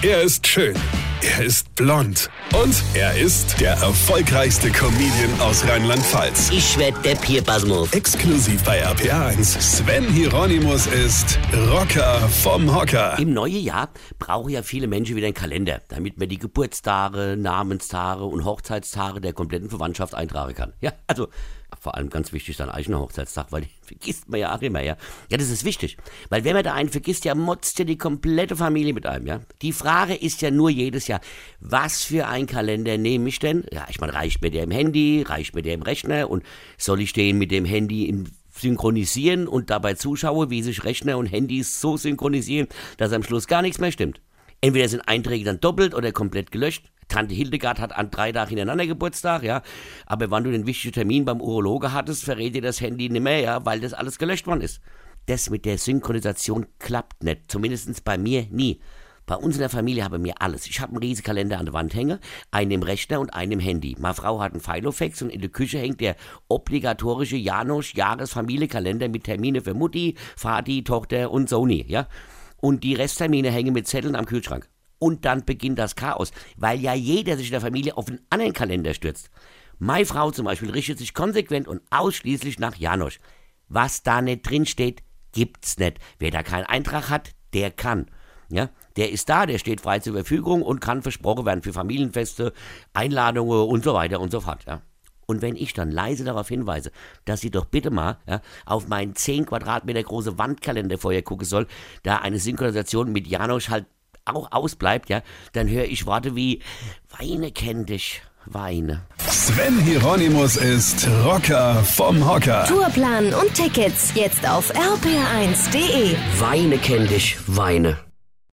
Er ist schön. Er ist blond. Und er ist der erfolgreichste Comedian aus Rheinland-Pfalz. Ich werd der Pierpasmus. Exklusiv bei RPA1. Sven Hieronymus ist Rocker vom Hocker. Im neuen Jahr brauchen ja viele Menschen wieder einen Kalender, damit man die Geburtstage, Namenstage und Hochzeitstage der kompletten Verwandtschaft eintragen kann. Ja, also vor allem ganz wichtig eigener Hochzeitstag, weil den vergisst man ja auch immer, ja. Ja, das ist wichtig. Weil wenn man da einen vergisst, ja, motzt ja die komplette Familie mit einem, ja. Die Frage ist ja nur jedes Jahr, was für ein Kalender nehme ich denn? Ja, ich meine, reicht mir der im Handy, reicht mir der im Rechner und soll ich den mit dem Handy im synchronisieren und dabei zuschaue, wie sich Rechner und Handys so synchronisieren, dass am Schluss gar nichts mehr stimmt. Entweder sind Einträge dann doppelt oder komplett gelöscht. Tante Hildegard hat an drei Tagen hintereinander Geburtstag, ja. Aber wann du den wichtigen Termin beim Urologe hattest, verrät dir das Handy nicht mehr, ja, weil das alles gelöscht worden ist. Das mit der Synchronisation klappt nicht. Zumindest bei mir nie. Bei uns in der Familie haben wir alles. Ich habe einen riesigen Kalender an der Wand hängen, einen im Rechner und einen im Handy. Meine Frau hat einen Filofax und in der Küche hängt der obligatorische Janosch Jahresfamilienkalender mit Termine für Mutti, Vati, Tochter und Sony, ja. Und die Resttermine hängen mit Zetteln am Kühlschrank. Und dann beginnt das Chaos, weil ja jeder sich in der Familie auf einen anderen Kalender stürzt. Meine Frau zum Beispiel richtet sich konsequent und ausschließlich nach Janosch. Was da nicht drin steht, gibt's nicht. Wer da keinen Eintrag hat, der kann. Ja, der ist da, der steht frei zur Verfügung und kann versprochen werden für Familienfeste, Einladungen und so weiter und so fort. Ja. Und wenn ich dann leise darauf hinweise, dass sie doch bitte mal ja, auf meinen 10 Quadratmeter große Wandkalender vorher gucken soll, da eine Synchronisation mit Janosch halt auch ausbleibt, ja, dann höre ich Worte wie Weine kenn dich, Weine. Sven Hieronymus ist Rocker vom Hocker. Tourplan und Tickets jetzt auf rpr1.de. Weine kenn dich, Weine.